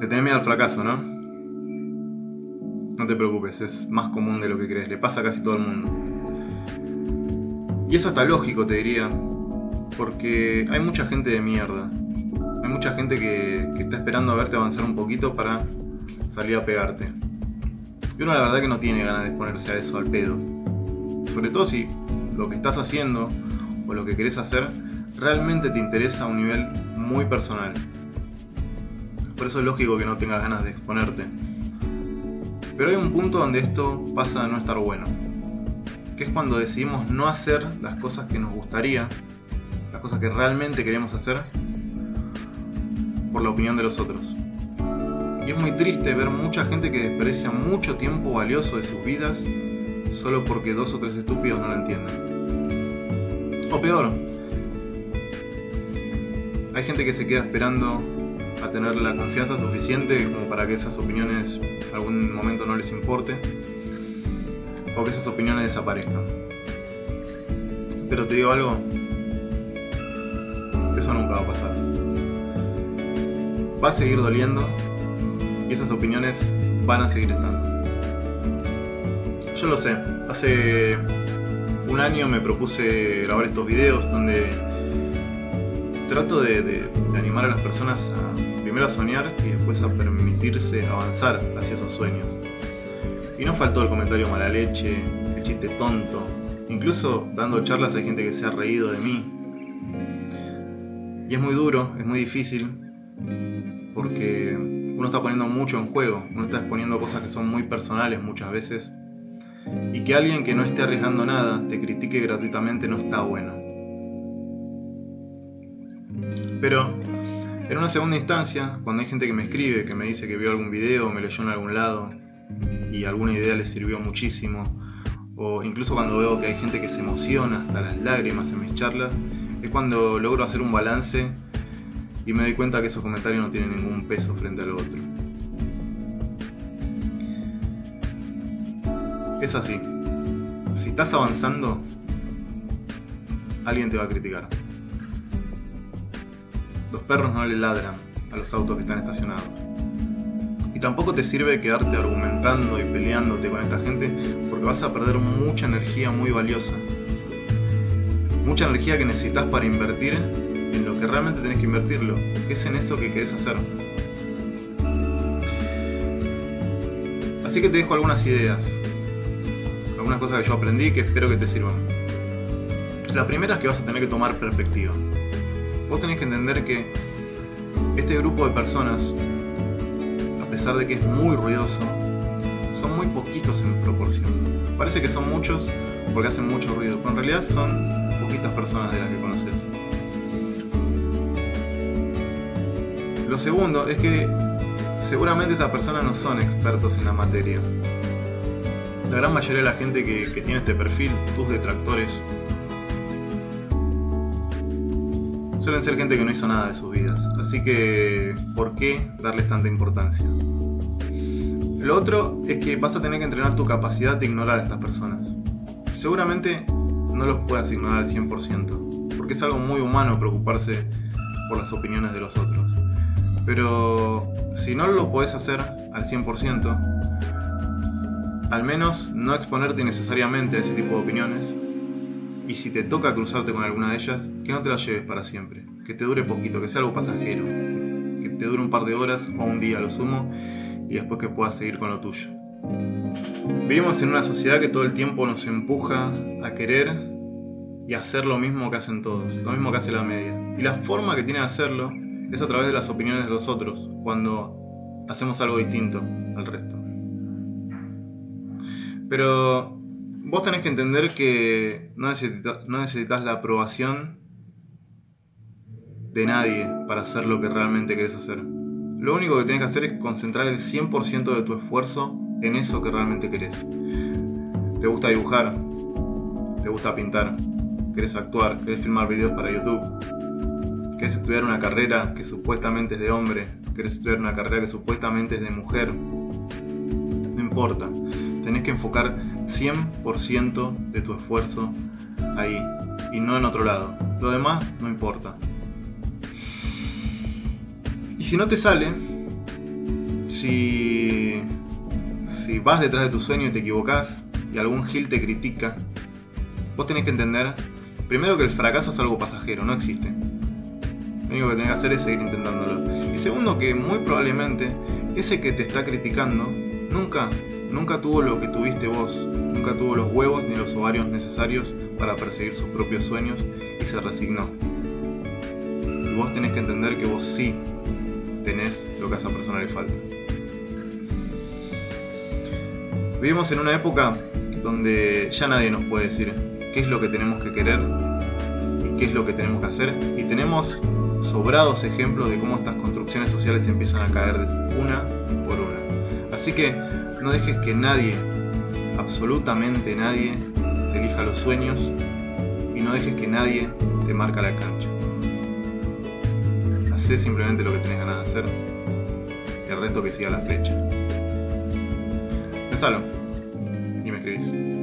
Le tenés miedo al fracaso, ¿no? No te preocupes, es más común de lo que crees, le pasa a casi todo el mundo. Y eso está lógico, te diría, porque hay mucha gente de mierda. Hay mucha gente que, que está esperando a verte avanzar un poquito para salir a pegarte. Y uno la verdad que no tiene ganas de exponerse a eso al pedo. Sobre todo si lo que estás haciendo o lo que querés hacer realmente te interesa a un nivel muy personal. Por eso es lógico que no tengas ganas de exponerte. Pero hay un punto donde esto pasa a no estar bueno. Que es cuando decidimos no hacer las cosas que nos gustaría, las cosas que realmente queremos hacer, por la opinión de los otros. Y es muy triste ver mucha gente que desprecia mucho tiempo valioso de sus vidas solo porque dos o tres estúpidos no lo entienden. O peor, hay gente que se queda esperando a tener la confianza suficiente como para que esas opiniones algún momento no les importe o que esas opiniones desaparezcan. Pero te digo algo, eso nunca va a pasar. Va a seguir doliendo y esas opiniones van a seguir estando. Yo lo sé, hace un año me propuse grabar estos videos donde trato de, animar a las personas a primero a soñar y después a permitirse avanzar hacia esos sueños. Y no faltó el comentario mala leche, el chiste tonto. Incluso dando charlas hay gente que se ha reído de mí. Y es muy duro, es muy difícil, porque uno está poniendo mucho en juego, uno está exponiendo cosas que son muy personales muchas veces. Y que alguien que no esté arriesgando nada te critique gratuitamente no está bueno. Pero en una segunda instancia, cuando hay gente que me escribe, que me dice que vio algún video, me leyó en algún lado y alguna idea le sirvió muchísimo, o incluso cuando veo que hay gente que se emociona hasta las lágrimas en mis charlas, es cuando logro hacer un balance y me doy cuenta que esos comentarios no tienen ningún peso frente al otro. Es así. Si estás avanzando, alguien te va a criticar. Los perros no le ladran a los autos que están estacionados. Y tampoco te sirve quedarte argumentando y peleándote con esta gente porque vas a perder mucha energía muy valiosa. Mucha energía que necesitas para invertir en lo que realmente tenés que invertirlo, es en eso que querés hacer. Así que te dejo algunas ideas, algunas cosas que yo aprendí que espero que te sirvan. La primera es que vas a tener que tomar perspectiva. Vos tenés que entender que este grupo de personas, a pesar de que es muy ruidoso, son muy poquitos en proporción. Parece que son muchos porque hacen mucho ruido, pero en realidad son poquitas personas de las que conoces. Lo segundo es que seguramente estas personas no son expertos en la materia. La gran mayoría de la gente que, tiene este perfil, tus detractores, suelen ser gente que no hizo nada de sus vidas. Así que, ¿por qué darles tanta importancia? Lo otro es que vas a tener que entrenar tu capacidad de ignorar a estas personas. Seguramente no los puedas ignorar al 100%, porque es algo muy humano preocuparse por las opiniones de los otros. Pero si no lo podés hacer al 100%, al menos no exponerte innecesariamente a ese tipo de opiniones y si te toca cruzarte con alguna de ellas, que no te la lleves para siempre, que te dure poquito, que sea algo pasajero, que te dure un par de horas o un día lo sumo y después que puedas seguir con lo tuyo. Vivimos en una sociedad que todo el tiempo nos empuja a querer y hacer lo mismo que hacen todos, lo mismo que hace la media. Y la forma que tiene de hacerlo es a través de las opiniones de los otros, cuando hacemos algo distinto al resto. Pero vos tenés que entender que no, necesitas la aprobación de nadie para hacer lo que realmente querés hacer. Lo único que tenés que hacer es concentrar el 100% de tu esfuerzo en eso que realmente querés. ¿Te gusta dibujar? ¿Te gusta pintar? ¿Querés actuar? ¿Querés filmar videos para YouTube? ¿Querés estudiar una carrera que supuestamente es de hombre? ¿Querés estudiar una carrera que supuestamente es de mujer? No importa. Tenés que enfocar 100% de tu esfuerzo ahí y no en otro lado. Lo demás no importa. Y si no te sale, si, si vas detrás de tu sueño y te equivocás y algún gil te critica, vos tenés que entender, primero que el fracaso es algo pasajero, no existe. Lo único que tenés que hacer es seguir intentándolo. Y segundo que muy probablemente ese que te está criticando nunca, nunca tuvo lo que tuviste vos, nunca tuvo los huevos ni los ovarios necesarios para perseguir sus propios sueños y se resignó. Y vos tenés que entender que vos sí tenés lo que a esa persona le falta. Vivimos en una época donde ya nadie nos puede decir qué es lo que tenemos que querer y qué es lo que tenemos que hacer. Y tenemos sobrados ejemplos de cómo estas construcciones sociales empiezan a caer una por una. Así que no dejes que nadie, absolutamente nadie, te elija los sueños y no dejes que nadie te marca la cancha. Hacé simplemente lo que tenés ganas de hacer y el resto que siga la flecha. Pensalo y me escribís.